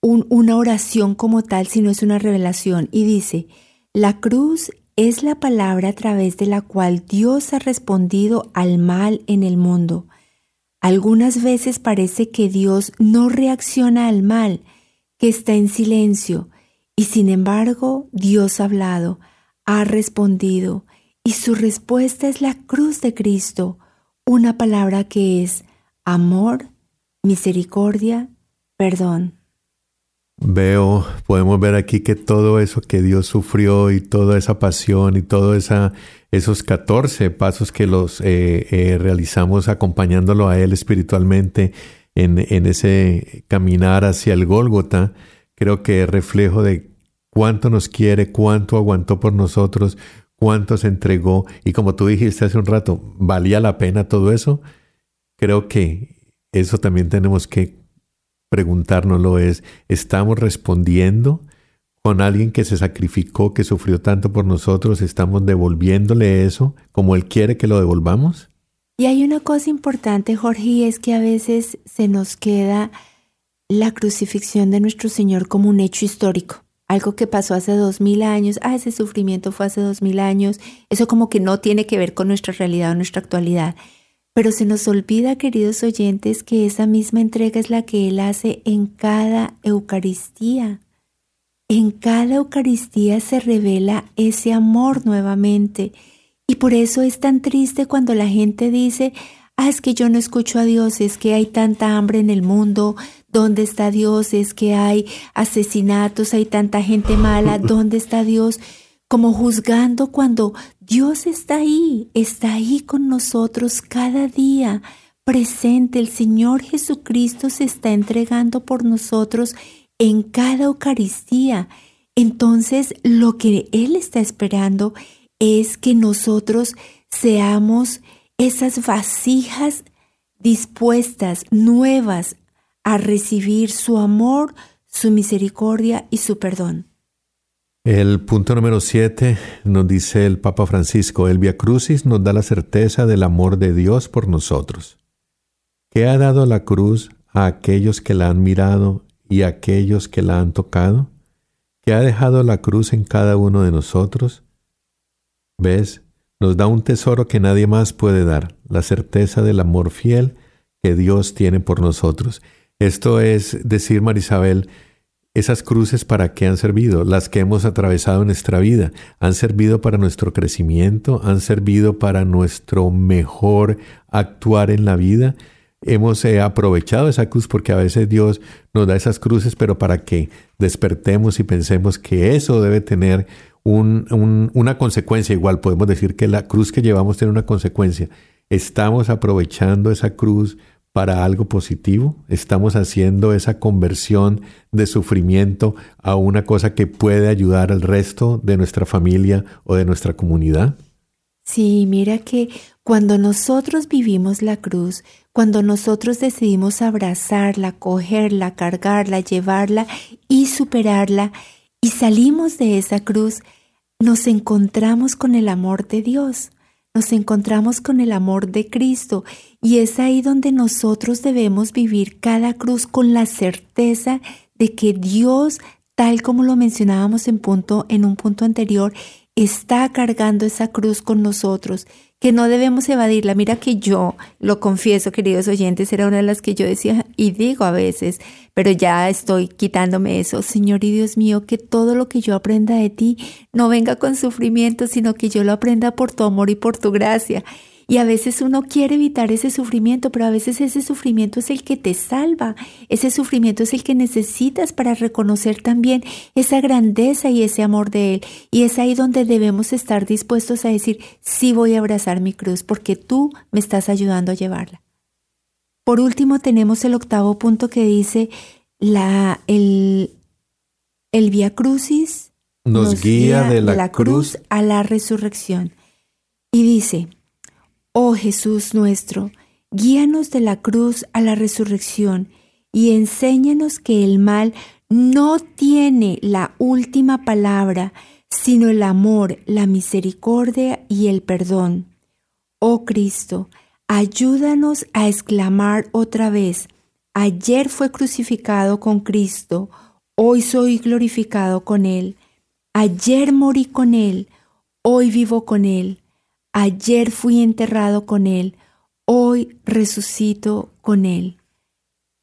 una oración como tal, sino es una revelación. Y dice, la cruz es la palabra a través de la cual Dios ha respondido al mal en el mundo. Algunas veces parece que Dios no reacciona al mal, que está en silencio, y sin embargo Dios ha hablado, ha respondido, y su respuesta es la cruz de Cristo, una palabra que es amor, misericordia, perdón. Veo, podemos ver aquí que todo eso que Dios sufrió y toda esa pasión y todos esos 14 pasos que los eh, eh, realizamos acompañándolo a Él espiritualmente en, en ese caminar hacia el Gólgota, creo que es reflejo de cuánto nos quiere, cuánto aguantó por nosotros, cuánto se entregó y como tú dijiste hace un rato, ¿valía la pena todo eso? Creo que eso también tenemos que preguntárnoslo es, ¿estamos respondiendo con alguien que se sacrificó, que sufrió tanto por nosotros? ¿Estamos devolviéndole eso como Él quiere que lo devolvamos? Y hay una cosa importante, Jorge, es que a veces se nos queda la crucifixión de nuestro Señor como un hecho histórico, algo que pasó hace dos mil años, ah, ese sufrimiento fue hace dos mil años, eso como que no tiene que ver con nuestra realidad o nuestra actualidad. Pero se nos olvida, queridos oyentes, que esa misma entrega es la que Él hace en cada Eucaristía. En cada Eucaristía se revela ese amor nuevamente. Y por eso es tan triste cuando la gente dice, ah, es que yo no escucho a Dios, es que hay tanta hambre en el mundo, ¿dónde está Dios? Es que hay asesinatos, hay tanta gente mala, ¿dónde está Dios? Como juzgando cuando Dios está ahí, está ahí con nosotros cada día, presente. El Señor Jesucristo se está entregando por nosotros en cada Eucaristía. Entonces, lo que Él está esperando es que nosotros seamos esas vasijas dispuestas, nuevas, a recibir su amor, su misericordia y su perdón. El punto número siete nos dice el Papa Francisco, el Via Crucis nos da la certeza del amor de Dios por nosotros. ¿Qué ha dado la cruz a aquellos que la han mirado y a aquellos que la han tocado? ¿Qué ha dejado la cruz en cada uno de nosotros? ¿Ves? Nos da un tesoro que nadie más puede dar, la certeza del amor fiel que Dios tiene por nosotros. Esto es decir, Marisabel, esas cruces para qué han servido, las que hemos atravesado en nuestra vida, han servido para nuestro crecimiento, han servido para nuestro mejor actuar en la vida. Hemos eh, aprovechado esa cruz porque a veces Dios nos da esas cruces, pero para que despertemos y pensemos que eso debe tener una consecuencia. Igual podemos decir que la cruz que llevamos tiene una consecuencia. Estamos aprovechando esa cruz para algo positivo? ¿Estamos haciendo esa conversión de sufrimiento a una cosa que puede ayudar al resto de nuestra familia o de nuestra comunidad? Sí, mira que cuando nosotros vivimos la cruz, cuando nosotros decidimos abrazarla, cogerla, cargarla, llevarla y superarla, y salimos de esa cruz, nos encontramos con el amor de Dios nos encontramos con el amor de Cristo y es ahí donde nosotros debemos vivir cada cruz con la certeza de que Dios, tal como lo mencionábamos en, punto, en un punto anterior, está cargando esa cruz con nosotros, que no debemos evadirla. Mira que yo, lo confieso, queridos oyentes, era una de las que yo decía y digo a veces, pero ya estoy quitándome eso. Señor y Dios mío, que todo lo que yo aprenda de ti no venga con sufrimiento, sino que yo lo aprenda por tu amor y por tu gracia. Y a veces uno quiere evitar ese sufrimiento, pero a veces ese sufrimiento es el que te salva. Ese sufrimiento es el que necesitas para reconocer también esa grandeza y ese amor de Él. Y es ahí donde debemos estar dispuestos a decir, sí voy a abrazar mi cruz porque tú me estás ayudando a llevarla. Por último, tenemos el octavo punto que dice, la, el, el Via Crucis nos, guía, de la, cruz a la resurrección. Y dice, Oh Jesús nuestro, guíanos de la cruz a la resurrección y enséñanos que el mal no tiene la última palabra, sino el amor, la misericordia y el perdón. Oh Cristo, ayúdanos a exclamar otra vez, ayer fue crucificado con Cristo, hoy soy glorificado con Él, ayer morí con Él, hoy vivo con Él. Ayer fui enterrado con Él, hoy resucito con Él.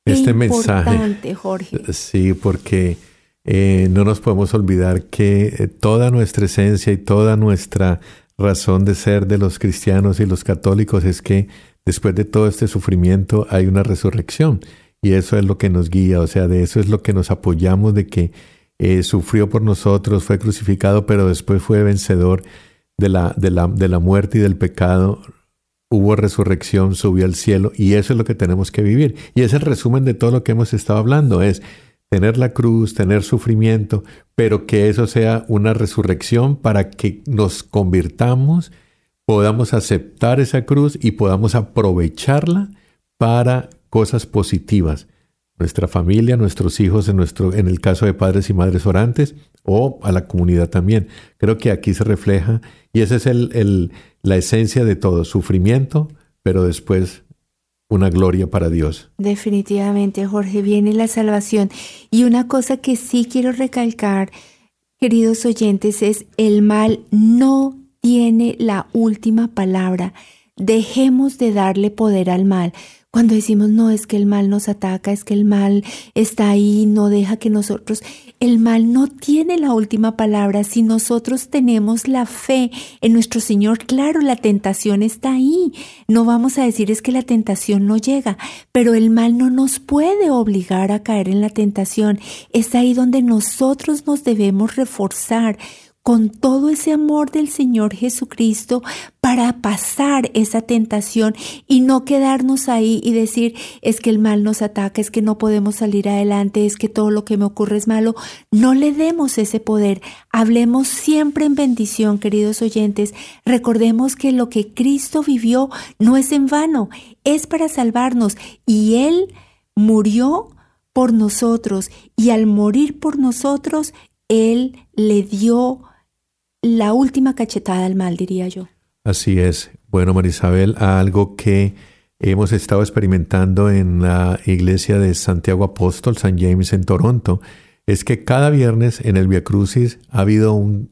Este mensaje. Jorge. Sí, porque eh, no nos podemos olvidar que eh, toda nuestra esencia y toda nuestra razón de ser de los cristianos y los católicos es que después de todo este sufrimiento hay una resurrección. Y eso es lo que nos guía, o sea, de eso es lo que nos apoyamos, de que eh, sufrió por nosotros, fue crucificado, pero después fue vencedor de la, de, la, de la muerte y del pecado. Hubo resurrección, subió al cielo y eso es lo que tenemos que vivir. Y es el resumen de todo lo que hemos estado hablando, es tener la cruz, tener sufrimiento, pero que eso sea una resurrección para que nos convirtamos, podamos aceptar esa cruz y podamos aprovecharla para cosas positivas. Nuestra familia, nuestros hijos, en, nuestro, en el caso de padres y madres orantes, o a la comunidad también. Creo que aquí se refleja, y esa es el, la esencia de todo, sufrimiento, pero después una gloria para Dios. Definitivamente, Jorge, viene la salvación. Y una cosa que sí quiero recalcar, queridos oyentes, es el mal no tiene la última palabra. Dejemos de darle poder al mal. Cuando decimos no es que el mal nos ataca, es que el mal está ahí, no deja que nosotros, el mal no tiene la última palabra. Si nosotros tenemos la fe en nuestro Señor, claro, la tentación está ahí. No vamos a decir es que la tentación no llega, pero el mal no nos puede obligar a caer en la tentación. Es ahí donde nosotros nos debemos reforzar con todo ese amor del Señor Jesucristo para pasar esa tentación y no quedarnos ahí y decir es que el mal nos ataca, es que no podemos salir adelante, es que todo lo que me ocurre es malo. No le demos ese poder. Hablemos siempre en bendición, queridos oyentes. Recordemos que lo que Cristo vivió no es en vano, es para salvarnos y Él murió por nosotros y al morir por nosotros, Él le dio la última cachetada al mal, diría yo. Así es. Bueno, Marisabel, algo que hemos estado experimentando en la iglesia de Santiago Apóstol, San James en Toronto, es que cada viernes en el Via Crucis ha habido un,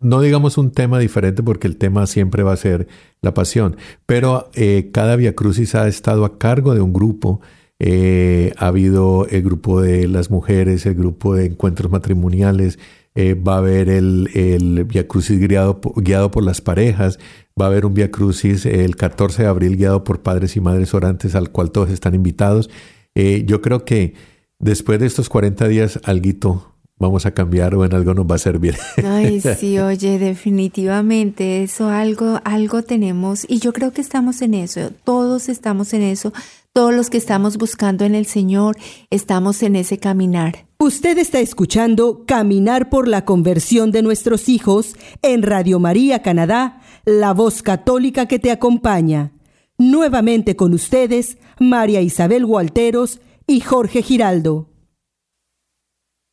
no digamos un tema diferente porque el tema siempre va a ser la pasión, pero eh, cada Via Crucis ha estado a cargo de un grupo. Eh, ha habido el grupo de las mujeres, el grupo de encuentros matrimoniales, eh, va a haber el, el Via Crucis guiado, guiado por las parejas, va a haber un Via Crucis el 14 de abril guiado por padres y madres orantes al cual todos están invitados. Eh, yo creo que después de estos 40 días, alguito vamos a cambiar o en algo nos va a servir. Ay, sí, oye, definitivamente eso algo algo tenemos y yo creo que estamos en eso, todos estamos en eso, todos los que estamos buscando en el Señor, estamos en ese caminar. Usted está escuchando Caminar por la conversión de nuestros hijos en Radio María Canadá, la voz católica que te acompaña. Nuevamente con ustedes, María Isabel Gualteros y Jorge Giraldo.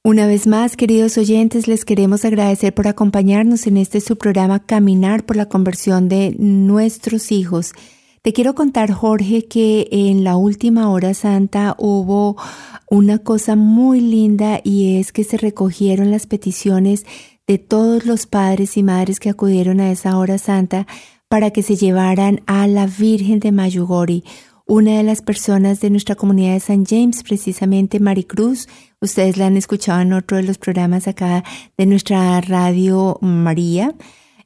Una vez más, queridos oyentes, les queremos agradecer por acompañarnos en este su programa Caminar por la conversión de nuestros hijos. Te quiero contar, Jorge, que en la última hora santa hubo una cosa muy linda y es que se recogieron las peticiones de todos los padres y madres que acudieron a esa hora santa para que se llevaran a la Virgen de Mayugori una de las personas de nuestra comunidad de San James, precisamente Maricruz. Ustedes la han escuchado en otro de los programas acá de nuestra radio María.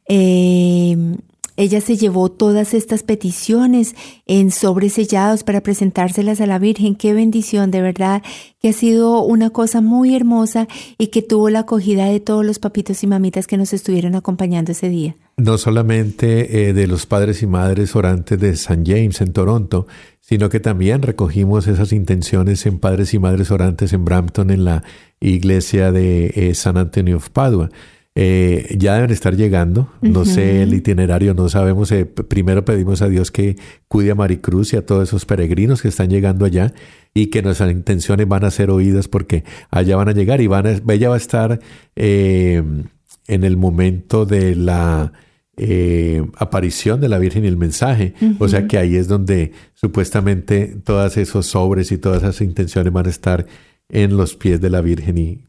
Eh, ella se llevó todas estas peticiones en sobresellados para presentárselas a la Virgen. Qué bendición, de verdad, que ha sido una cosa muy hermosa y que tuvo la acogida de todos los papitos y mamitas que nos estuvieron acompañando ese día. No solamente eh, de los padres y madres orantes de San James en Toronto, sino que también recogimos esas intenciones en padres y madres orantes en Brampton, en la iglesia de eh, San Antonio of Padua. Eh, ya deben estar llegando. No sé el itinerario, no sabemos. Eh, primero pedimos a Dios que cuide a Maricruz y a todos esos peregrinos que están llegando allá y que nuestras intenciones van a ser oídas porque allá van a llegar y van a, ella va a estar eh, en el momento de la aparición de la Virgen y el mensaje. O sea que ahí es donde supuestamente todas esos sobres y todas esas intenciones van a estar en los pies de la Virgen y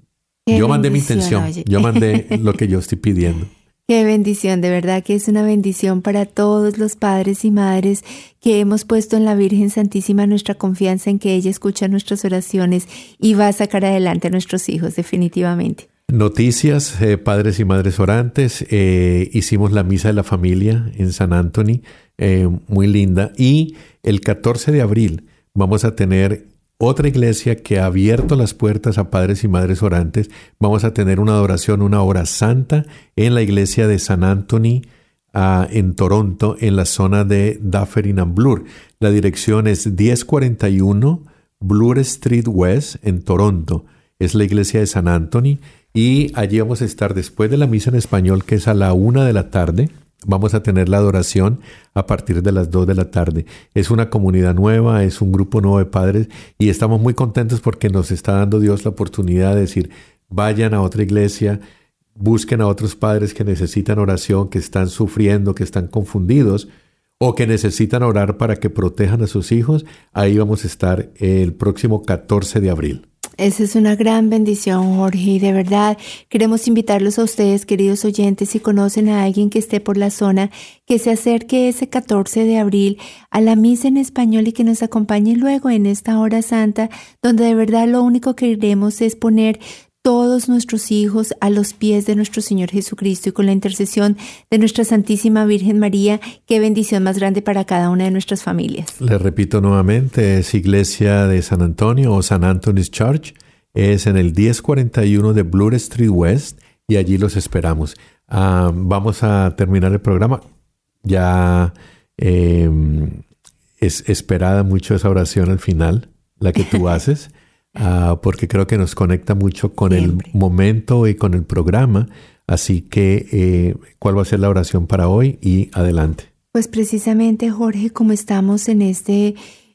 yo mandé mi intención, yo mandé lo que yo estoy pidiendo. Qué bendición, de verdad que es una bendición para todos los padres y madres que hemos puesto en la Virgen Santísima nuestra confianza en que ella escucha nuestras oraciones y va a sacar adelante a nuestros hijos, definitivamente. Noticias, eh, padres y madres orantes. eh, hicimos la misa de la familia en San Anthony, eh, muy linda. Y el 14 de abril vamos a tener otra iglesia que ha abierto las puertas a padres y madres orantes. Vamos a tener una adoración, una hora santa en la iglesia de San Anthony ah, en Toronto, en la zona de Dufferin and Bloor. La dirección es 1041 Bloor Street West en Toronto. Es la iglesia de San Anthony. Y allí vamos a estar después de la misa en español, que es a la una de la tarde. Vamos a tener la adoración a partir de las dos de la tarde. Es una comunidad nueva, es un grupo nuevo de padres y estamos muy contentos porque nos está dando Dios la oportunidad de decir, vayan a otra iglesia, busquen a otros padres que necesitan oración, que están sufriendo, que están confundidos o que necesitan orar para que protejan a sus hijos. Ahí vamos a estar el próximo 14 de abril. Esa es una gran bendición, Jorge, y de verdad queremos invitarlos a ustedes, queridos oyentes, si conocen a alguien que esté por la zona, que se acerque ese 14 de abril a la misa en español y que nos acompañe luego en esta hora santa, donde de verdad lo único que queremos es poner todos nuestros hijos a los pies de nuestro Señor Jesucristo y con la intercesión de nuestra Santísima Virgen María, qué bendición más grande para cada una de nuestras familias. Les repito nuevamente, es Iglesia de San Antonio o San Anthony's Church. Es en el 1041 de Bloor Street West y allí los esperamos. Ah, vamos a terminar el programa. Ya eh, es esperada mucho esa oración al final, la que tú haces. Ah, porque creo que nos conecta mucho con Siempre. el momento y con el programa. Así que, eh, ¿cuál va a ser la oración para hoy? Y adelante. Pues precisamente, Jorge, como estamos en este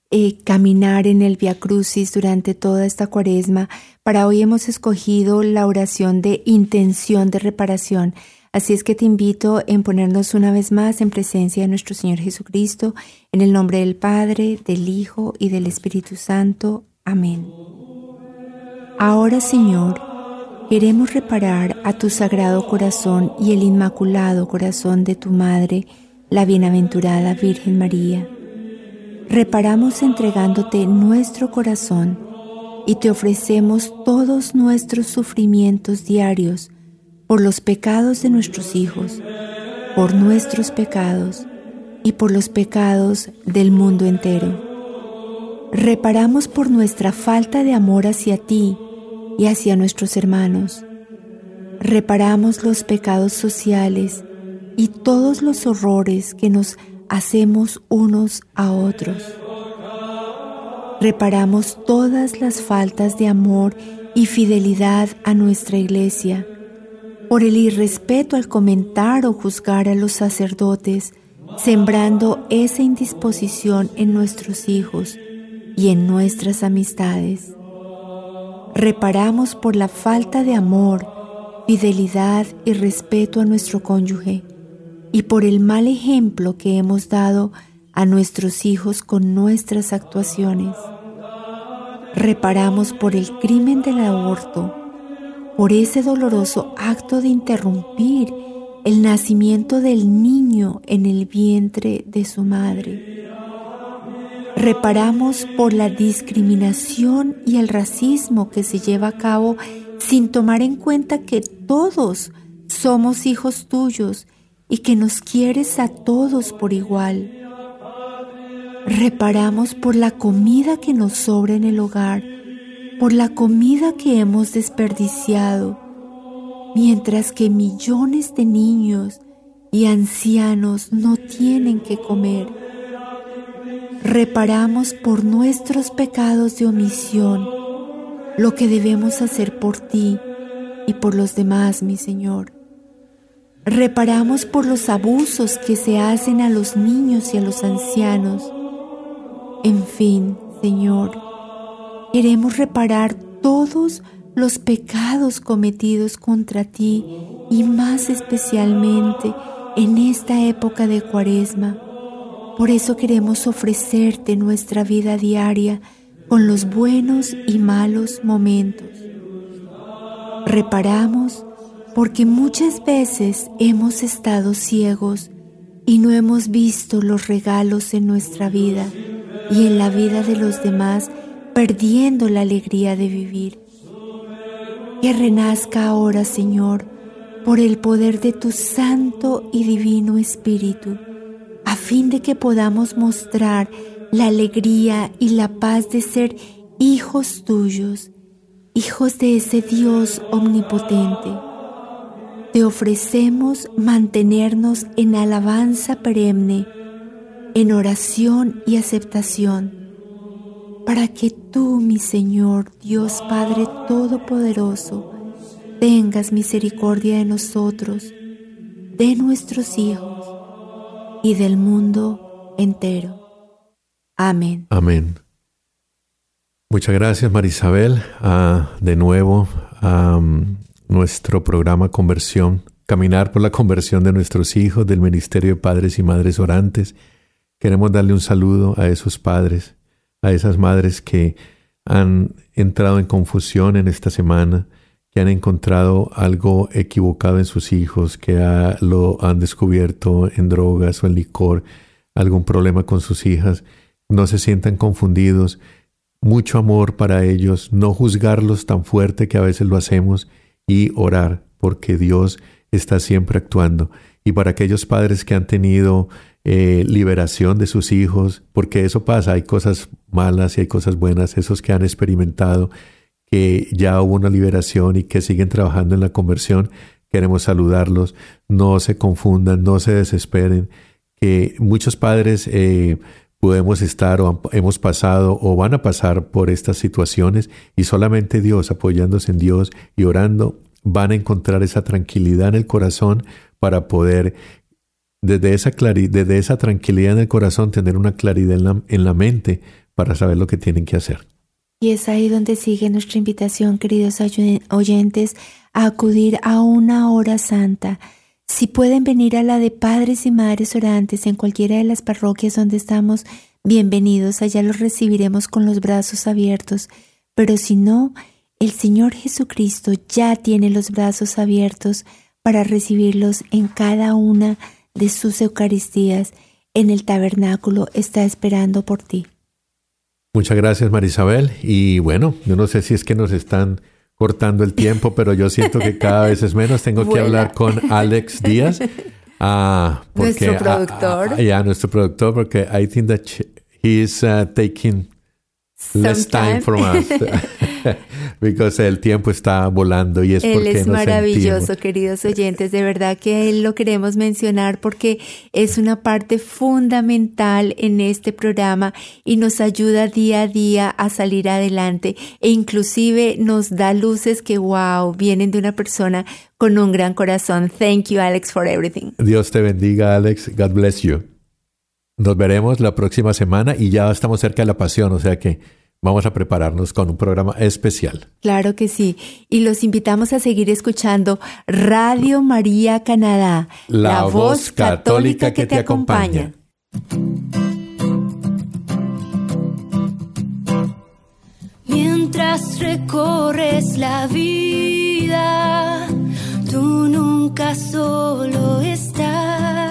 eh, caminar en el Via Crucis durante toda esta cuaresma, para hoy hemos escogido la oración de intención de reparación. Así es que te invito en ponernos una vez más en presencia de nuestro Señor Jesucristo, en el nombre del Padre, del Hijo y del Espíritu Santo. Amén. Ahora, Señor, queremos reparar a tu sagrado corazón y el inmaculado corazón de tu Madre, la bienaventurada Virgen María. Reparamos entregándote nuestro corazón y te ofrecemos todos nuestros sufrimientos diarios por los pecados de nuestros hijos, por nuestros pecados y por los pecados del mundo entero. Reparamos por nuestra falta de amor hacia ti y hacia nuestros hermanos. Reparamos los pecados sociales y todos los horrores que nos hacemos unos a otros. Reparamos todas las faltas de amor y fidelidad a nuestra iglesia, por el irrespeto al comentar o juzgar a los sacerdotes, sembrando esa indisposición en nuestros hijos y en nuestras amistades. Reparamos por la falta de amor, fidelidad y respeto a nuestro cónyuge y por el mal ejemplo que hemos dado a nuestros hijos con nuestras actuaciones. Reparamos por el crimen del aborto, por ese doloroso acto de interrumpir el nacimiento del niño en el vientre de su madre. Reparamos por la discriminación y el racismo que se lleva a cabo sin tomar en cuenta que todos somos hijos tuyos y que nos quieres a todos por igual. Reparamos por la comida que nos sobra en el hogar, por la comida que hemos desperdiciado, mientras que millones de niños y ancianos no tienen que comer. Reparamos por nuestros pecados de omisión lo que debemos hacer por ti y por los demás, mi Señor. Reparamos por los abusos que se hacen a los niños y a los ancianos. En fin, Señor, queremos reparar todos los pecados cometidos contra ti y más especialmente en esta época de cuaresma. Por eso queremos ofrecerte nuestra vida diaria con los buenos y malos momentos. Reparamos porque muchas veces hemos estado ciegos y no hemos visto los regalos en nuestra vida y en la vida de los demás, perdiendo la alegría de vivir. que renazca ahora, Señor, por el poder de tu Santo y Divino Espíritu, fin de que podamos mostrar la alegría y la paz de ser hijos tuyos, hijos de ese Dios omnipotente. Te ofrecemos mantenernos en alabanza perenne, en oración y aceptación, para que tú, mi Señor, Dios Padre Todopoderoso, tengas misericordia de nosotros, de nuestros hijos y del mundo entero. Amén. Muchas gracias, Marisabel. De nuevo a nuestro programa Conversión, caminar por la conversión de nuestros hijos del Ministerio de Padres y Madres Orantes. Queremos darle un saludo a esos padres, a esas madres que han entrado en confusión en esta semana, que han encontrado algo equivocado en sus hijos, que lo han descubierto en drogas o en licor, algún problema con sus hijas. No se sientan confundidos. Mucho amor para ellos, no juzgarlos tan fuerte que a veces lo hacemos y orar porque Dios está siempre actuando. Y para aquellos padres que han tenido eh, liberación de sus hijos, porque eso pasa, hay cosas malas y hay cosas buenas, esos que han experimentado que ya hubo una liberación y que siguen trabajando en la conversión, queremos saludarlos, no se confundan, no se desesperen, que muchos padres eh, podemos estar o hemos pasado o van a pasar por estas situaciones y solamente Dios, apoyándose en Dios y orando, van a encontrar esa tranquilidad en el corazón para poder desde esa, desde esa tranquilidad en el corazón tener una claridad en la, en la mente para saber lo que tienen que hacer. Y es ahí donde sigue nuestra invitación, queridos oyentes, a acudir a una hora santa. Si pueden venir a la de padres y madres orantes en cualquiera de las parroquias donde estamos, bienvenidos, allá los recibiremos con los brazos abiertos. Pero si no, el Señor Jesucristo ya tiene los brazos abiertos para recibirlos en cada una de sus Eucaristías. En el tabernáculo está esperando por ti. Muchas gracias, Marisabel. Y bueno, yo no sé si es que nos están cortando el tiempo, pero yo siento que cada vez es menos. Tengo que hablar con Alex Díaz. Ah, nuestro productor. ya, nuestro productor, porque I think that he is uh, taking less time from us. Because el tiempo está volando y es él porque es maravilloso, queridos oyentes. De verdad que él lo queremos mencionar porque es una parte fundamental en este programa y nos ayuda día a día a salir adelante e inclusive nos da luces que wow, vienen de una persona con un gran corazón. Thank you, Alex, for everything. Dios te bendiga, Alex. God bless you. Nos veremos la próxima semana y ya estamos cerca de la pasión, o sea que vamos a prepararnos con un programa especial. Claro que sí. Y los invitamos a seguir escuchando Radio María Canadá, la, voz católica, que, te acompaña. Mientras recorres la vida, tú nunca solo estás